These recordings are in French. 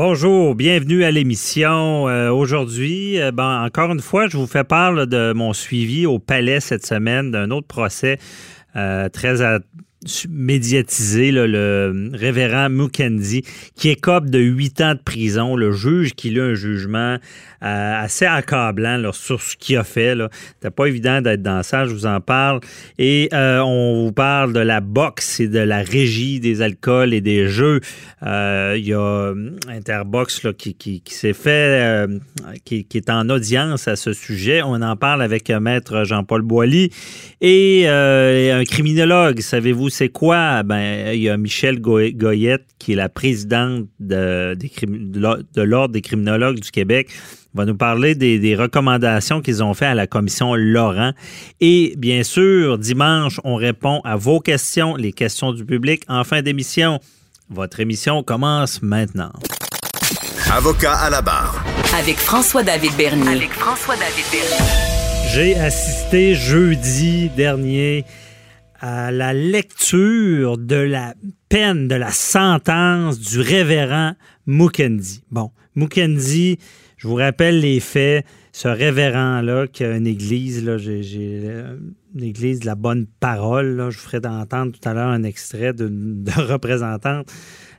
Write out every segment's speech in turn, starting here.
Bonjour, bienvenue à l'émission. Euh, Aujourd'hui, euh, ben, encore une fois, je vous fais part de mon suivi au palais cette semaine d'un autre procès euh, très médiatisé, le révérend Mukendi, qui écope de huit ans de prison. Le juge qui a un jugement assez accablant sur ce qu'il a fait. C'était pas évident d'être dans ça, je vous en parle. Et euh, on vous parle de la boxe et de la régie des alcools et des jeux. Euh, Il y a euh, Interbox là, qui, s'est fait, euh, qui, est en audience à ce sujet. On en parle avec euh, Maître Jean-Paul Boilly et euh, un criminologue. Savez-vous c'est quoi? Ben, il y a Michel Goy- Goyette, qui est la présidente de l'Ordre des criminologues du Québec. Va nous parler des, des recommandations qu'ils ont fait à la commission Laurent. Et bien sûr, dimanche, on répond à vos questions, les questions du public en fin d'émission. Votre émission commence maintenant. Avocat à la barre. Avec François-David Bernier. Avec François-David Bernier. J'ai assisté jeudi dernier à la lecture de la peine, de la sentence du révérend Mukendi. Bon, Mukendi, je vous rappelle les faits. Ce révérend-là, qui a une église, là, j'ai, euh, une église de la bonne parole, là, je vous ferai entendre tout à l'heure un extrait d'une de représentante.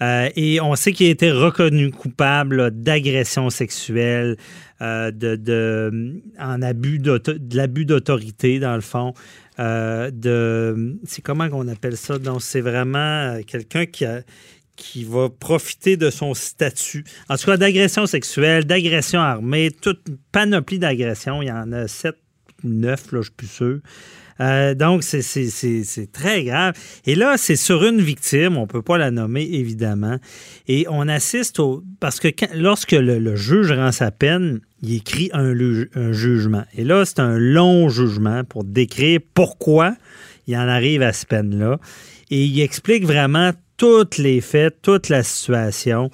Euh, et on sait qu'il a été reconnu coupable d'agression sexuelle, euh, de, de, en abus de l'abus d'autorité, dans le fond. De, c'est comment qu'on appelle ça? Donc, c'est vraiment quelqu'un qui, a- qui va profiter de son statut. En tout cas, d'agression sexuelle, d'agression armée, toute panoplie d'agressions. Il y en a sept, neuf, là, je suis plus sûr. Euh, donc, c'est- très grave. Et là, c'est sur une victime, on ne peut pas la nommer, évidemment. Et on assiste au... Parce que lorsque le, juge rend sa peine, il écrit un, un jugement. Et là, c'est un long jugement pour décrire pourquoi il en arrive à cette peine-là. Et il explique vraiment tous les faits, toute la situation.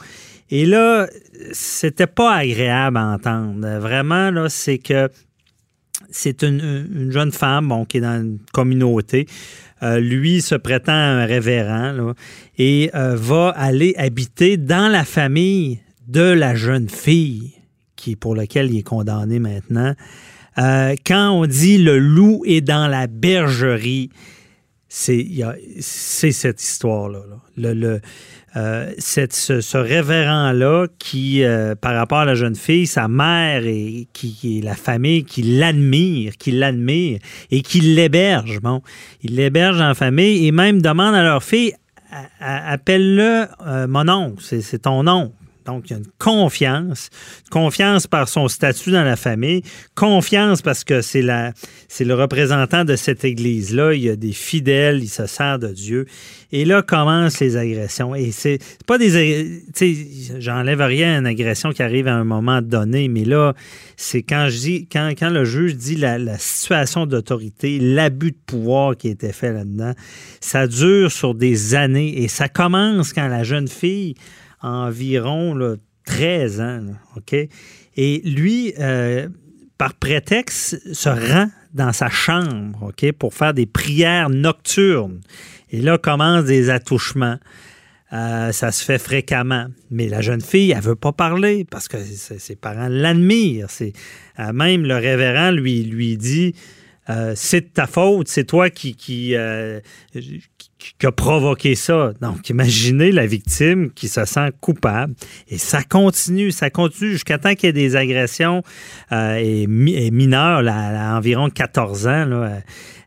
Et là, c'était pas agréable à entendre. Vraiment, là, c'est que c'est une, une jeune femme bon, qui est dans une communauté. Euh, lui se prétend un révérend et euh, va aller habiter dans la famille de la jeune fille qui pour laquelle il est condamné maintenant. Euh, quand on dit le loup est dans la bergerie, c'est cette histoire-là. euh, ce, révérend-là qui, euh, par rapport à la jeune fille, sa mère et qui, la famille qui l'admire, qui l'admire et qui l'héberge. Bon, il l'héberge en famille et même demande à leur fille appelle-le euh, mon oncle, c'est c'est ton oncle. Donc, il y a une confiance, confiance par son statut dans la famille, confiance parce que c'est la, c'est le représentant de cette église-là. Il y a des fidèles, il se sert de Dieu. Et là commencent les agressions. Et c'est pas des, j'enlève rien à une agression qui arrive à un moment donné, mais là, c'est quand je dis, quand, le juge dit la, la situation d'autorité, l'abus de pouvoir qui a été fait là-dedans, ça dure sur des années et ça commence quand la jeune fille environ là, 13 ans? Et lui, euh, par prétexte, se rend dans sa chambre, OK, pour faire des prières nocturnes. Et là commencent des attouchements. Euh, ça se fait fréquemment. Mais la jeune fille, elle veut pas parler parce que ses parents l'admirent. Euh, même le révérend lui, lui dit c'est de ta faute, c'est toi qui, qui- a provoqué ça. Donc, imaginez la victime qui se sent coupable. Et ça continue, ça continue jusqu'à temps qu'il y ait des agressions euh, et, mi- et mineures, là, à environ 14 ans. Là,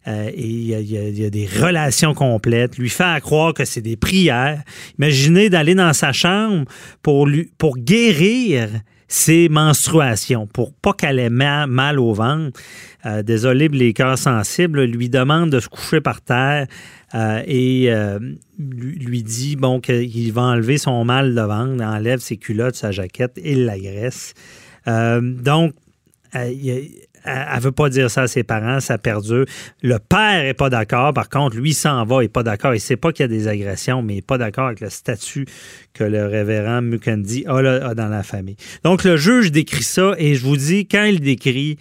euh, et il y a des relations complètes, lui faire croire que c'est des prières. Imaginez d'aller dans sa chambre pour, lui, pour guérir ses menstruations, pour pas qu'elle ait ma- mal au ventre. Euh, désolé les cœurs sensibles, lui demande de se coucher par terre. euh, et euh, lui, dit bon qu'il va enlever son mal de ventre, enlève ses culottes, sa jaquette et l'agresse. Euh, donc, elle elle veut pas dire ça à ses parents, ça perdure. Le père est pas d'accord. Par contre, lui s'en va, il est pas d'accord. Il sait pas qu'il y a des agressions, mais il est pas d'accord avec le statut que le révérend Mukendi a, dans la famille. Donc, le juge décrit ça et je vous dis, quand il décrit,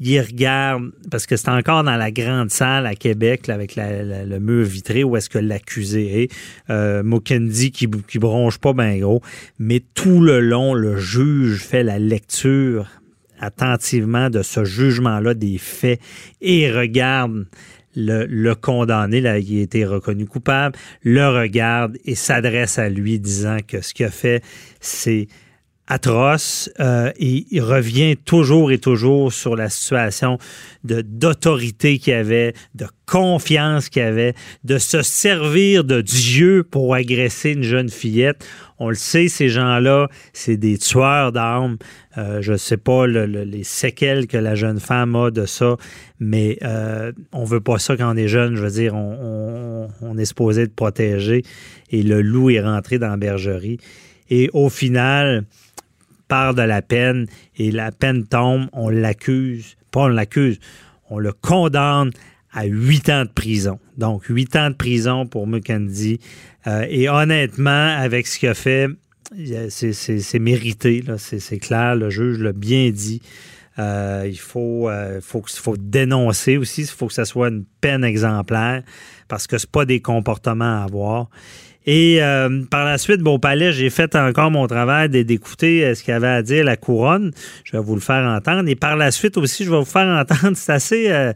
il regarde, parce que c'est encore dans la grande salle à Québec, avec le mur vitré, où est-ce que l'accusé est. Euh, Mukendi qui, qui bronche pas bien gros. Mais tout le long, le juge fait la lecture attentivement de ce jugement-là des faits et regarde le, condamné, là, qui a été reconnu coupable, le regarde et s'adresse à lui disant que ce qu'il a fait, c'est atroce euh, il revient toujours et toujours sur la situation d'autorité qu'il y avait, de confiance qu'il y avait, de se servir de Dieu pour agresser une jeune fillette. On le sait, ces gens-là, c'est des tueurs d'armes. Euh, je ne sais pas le- le- les séquelles que la jeune femme a de ça, mais euh, on veut pas ça quand on est jeune. Je veux dire, on, on- on est supposé de protéger. Et le loup est rentré dans la bergerie. Et au final, part de la peine et la peine tombe, on l'accuse, pas on l'accuse, on le condamne à huit ans de prison. Donc, huit ans de prison pour Mukendi. Euh, et honnêtement, avec ce qu'il a fait, c'est- mérité, c'est clair, le juge l'a bien dit. Euh, il faut, euh, faut, dénoncer aussi, il faut que ça soit une peine exemplaire parce que c'est pas des comportements à avoir. Et euh, par la suite, bon, au palais, j'ai fait encore mon travail d'écouter euh, ce qu'il avait à dire la couronne. Je vais vous le faire entendre. Et par la suite aussi, je vais vous faire entendre, c'est assez, euh,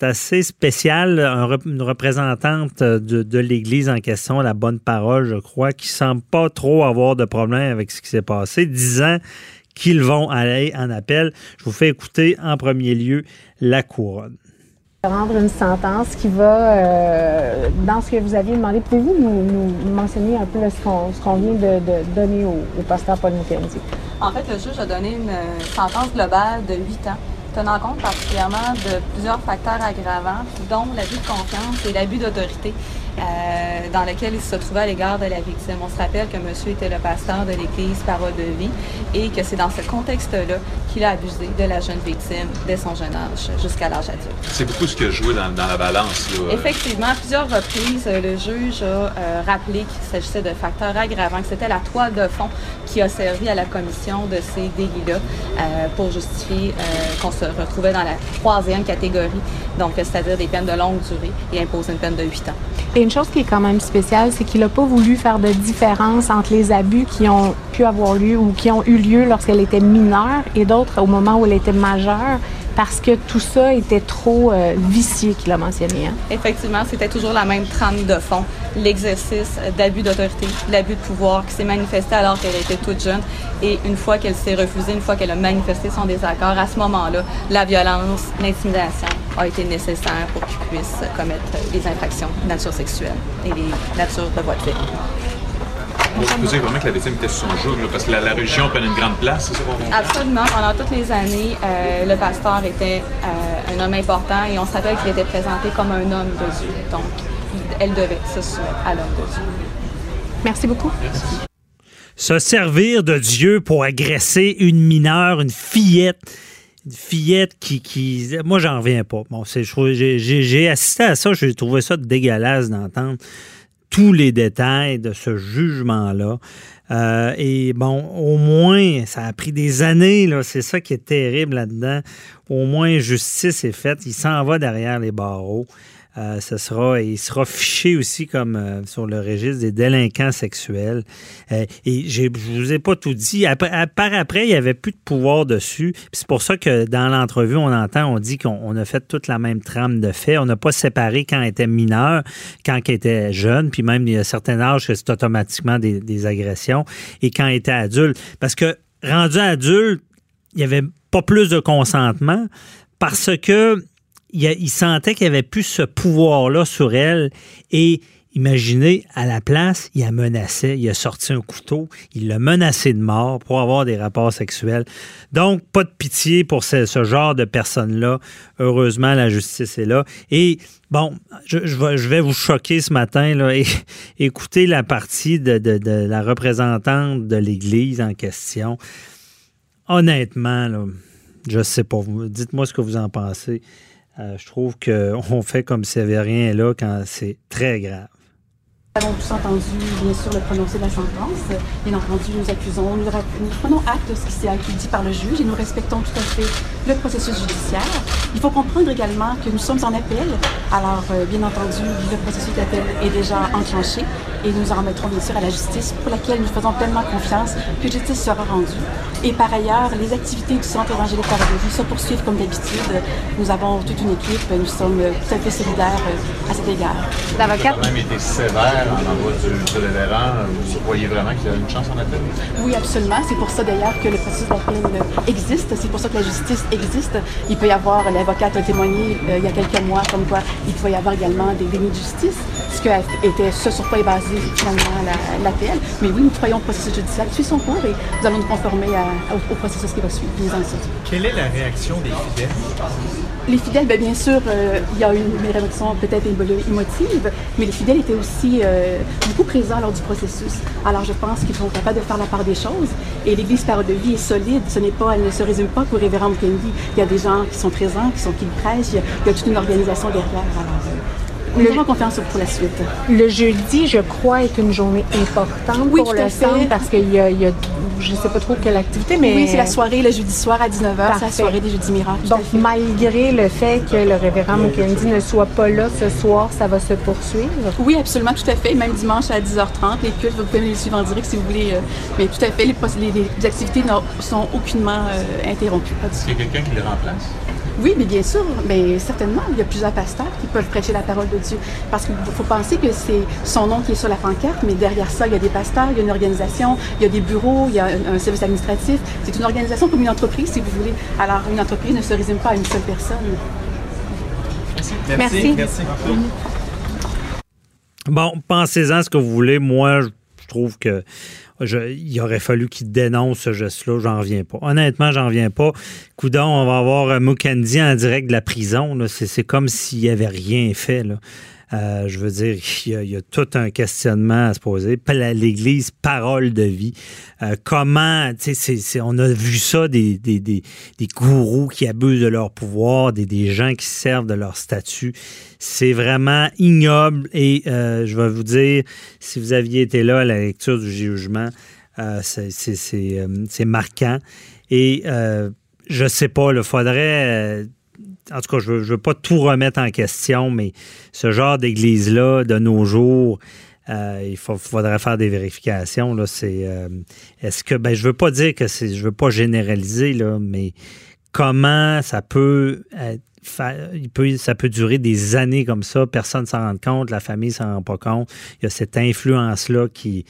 assez spécial, une représentante de, de l'Église en question, la bonne parole, je crois, qui semble pas trop avoir de problème avec ce qui s'est passé, disant qu'ils vont aller en appel. Je vous fais écouter en premier lieu la couronne. Rendre une sentence qui va, euh, dans ce que vous aviez demandé, pouvez-vous nous, mentionner un peu ce qu'on vient de, donner au, pasteur Paul Mukendi? En fait, le juge a donné une euh, sentence globale de 8 ans, tenant compte particulièrement de plusieurs facteurs aggravants, dont l'abus de confiance et l'abus d'autorité euh, dans lequel il se trouvait à l'égard de la victime. On se rappelle que monsieur était le pasteur de l'Église Parole de vie et que c'est dans ce contexte-là qu'il a abusé de la jeune victime dès son jeune âge jusqu'à l'âge adulte. C'est beaucoup ce qui a joué dans, dans la balance. Là. Effectivement, à plusieurs reprises, euh, le juge a euh, rappelé qu'il s'agissait de facteurs aggravants, que c'était la toile de fond qui a servi à la commission de ces délits-là euh, pour justifier euh, qu'on se retrouvait dans la troisième catégorie, donc c'est-à-dire des peines de longue durée et imposer une peine de 8 ans. Et une chose qui est quand même spéciale, c'est qu'il n'a pas voulu faire de différence entre les abus qui ont pu avoir lieu ou qui ont eu lieu lorsqu'elle était mineure et d'autres au moment où elle était majeure, parce que tout ça était trop euh, vicié, qu'il a mentionné. hein. Effectivement, c'était toujours la même trame de fond, l'exercice d'abus d'autorité, l'abus de pouvoir qui s'est manifesté alors qu'elle était toute jeune. Et une fois qu'elle s'est refusée, une fois qu'elle a manifesté son désaccord, à ce moment-là, la violence, l'intimidation a été nécessaire pour qu'il puisse commettre des infractions de nature sexuelle et des natures de voie de fait. Peut dire vraiment que la victime était sur son joug, là, parce que la, la religion prenait une grande place, c'est ça qu'on comprend? Absolument. Pendant toutes les années, euh, le pasteur était euh, un homme important et on se rappelle qu'il était présenté comme un homme de Dieu. Donc, elle devait se soumettre à l'homme de Dieu. Merci beaucoup. se servir de Dieu pour agresser une mineure, une fillette. Une fillette qui. qui moi, j'en reviens pas. Bon, c'est, je trouve- j'ai, j'ai- j'ai assisté à ça, j'ai trouvé ça dégueulasse d'entendre tous les détails de ce jugement-là. Euh, et bon, au moins, ça a pris des années. C'est ça qui est terrible là-dedans. Au moins, justice est faite. Il s'en va derrière les barreaux. Euh, sera, il sera fiché aussi comme euh, sur le registre des délinquants sexuels. Euh, et je vous ai pas tout dit. Après, par après, il y avait plus de pouvoir dessus. C'est pour ça que dans l'entrevue, on entend, on dit qu'on on a fait toute la même trame de fait. On n'a pas séparé quand elle était mineure, quand elle était jeune, puis même il y a certains âges que c'est automatiquement des, des agressions, et quand elle était adulte. Parce que rendu adulte, il n'y avait pas plus de consentement parce que il, sentait qu'il n'y avait plus ce pouvoir-là sur elle et Imaginez, à la place, il a menacé, il a sorti un couteau, il l'a menacé de mort pour avoir des rapports sexuels. Donc, pas de pitié pour ce, genre de personnes-là. Heureusement, la justice est là. Et bon, je, vais, vous choquer ce matin, là, et écoutez la partie de, la représentante de l'Église en question. Honnêtement, là, je sais pas. Dites-moi ce que vous en pensez. Euh, je trouve qu'on fait comme s'il n'y avait là quand c'est très grave. Nous avons tous entendu, bien sûr, le prononcé de la sentence. Bien entendu, nous accusons, nous, prenons acte de ce qui s'est dit par le juge et nous respectons tout à fait le processus judiciaire. Il faut comprendre également que nous sommes en appel. Alors, euh, bien entendu, le processus d'appel est déjà enclenché et nous en remettrons bien sûr à la justice pour laquelle nous faisons pleinement confiance que justice sera rendue. Et par ailleurs, les activités du Centre évangélique vie se poursuivent comme d'habitude. Nous avons toute une équipe, nous sommes euh, tout à fait solidaires euh, à cet égard. L'avocate quand même été sévère en envoi du, du révérend. Vous croyez vraiment qu'il y a une chance en appel? Oui, absolument. C'est pour ça d'ailleurs que le processus d'appel existe. C'est pour ça que la justice existe. Il peut y avoir, l'avocate a témoigné euh, il y a quelques mois comme quoi il peut y avoir également des dénis de justice, ce que était ce sur quoi est basé finalement la- l'appel. Mais oui, nous croyons au processus judiciaire qui suit son cours et nous allons nous conformer à- au, au processus qui va suivre, bien entendu. Quelle est la réaction des fidèles? Les fidèles, ben, bien sûr, euh, il y a eu une réaction peut-être émo- émotive, mais les fidèles étaient aussi euh, beaucoup présents lors du processus. Alors je pense qu'ils sont capables de faire la part des choses. Et l'Église Parole de vie est solide. Ce n'est pas, elle ne se résume pas qu'au révérend Mukendi. Il y a des gens qui sont présents, qui sont qui prêchent. Il y a, il y a toute une organisation derrière. Alors, euh, nous avons confiance pour la suite. Le jeudi, je crois, est une journée importante Oui, pour le fait. centre parce qu'il y y a- je ne sais pas trop quelle activité, mais Oui, c'est la soirée le jeudi soir à 19h. C'est la soirée des jeudis miracles. Donc, fait. malgré le fait que le révérend Mukendi ne soit pas là ce soir, ça va se poursuivre? Oui, absolument, tout à fait. Même dimanche à 10h30, les cultes, vous pouvez les suivre en direct si vous voulez. euh, mais tout à fait, les, poss- les- les activités ne sont aucunement euh, interrompues. Est-ce qu'il y a quelqu'un qui les remplace? Oui, mais bien sûr, mais certainement, il y a plusieurs pasteurs qui peuvent prêcher la parole de Dieu. Parce qu'il faut penser que c'est son nom qui est sur la pancarte, mais derrière ça, il y a des pasteurs, il y a une organisation, il y a des bureaux, il y a un, un service administratif. C'est une organisation comme une entreprise, si vous voulez. Alors, une entreprise ne se résume pas à une seule personne. Merci. Merci. Bon, pensez-en ce que vous voulez. Moi, je trouve que il aurait fallu qu'il dénonce ce geste-là. J'en reviens pas. Honnêtement, j'en reviens pas. Coudon, on va avoir Mukendi en direct de la prison. C'est comme s'il avait rien fait. Euh, je veux dire, il y, a, tout un questionnement à se poser. L'Église, parole de vie. Euh, comment, tu sais, on a vu ça, des, gourous qui abusent de leur pouvoir, des, gens qui se servent de leur statut. C'est vraiment ignoble et euh, je vais vous dire, si vous aviez été là à la lecture du jugement, c'est- marquant. Et je sais pas, il faudrait... en tout cas, je veux, pas tout remettre en question, mais ce genre d'église-là, de nos jours, euh, il faut- faudrait faire des vérifications. Là, c'est, euh, est-ce que, ben, je veux pas dire que c'est, je veux pas généraliser, là, mais comment ça peut il peut, ça peut durer des années comme ça, personne ne s'en rend compte, la famille ne s'en rend pas compte. Il y a cette influence-là qui,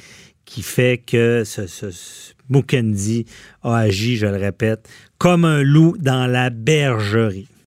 qui fait que ce, ce- ce Mukendi a agi, je le répète, comme un loup dans la bergerie.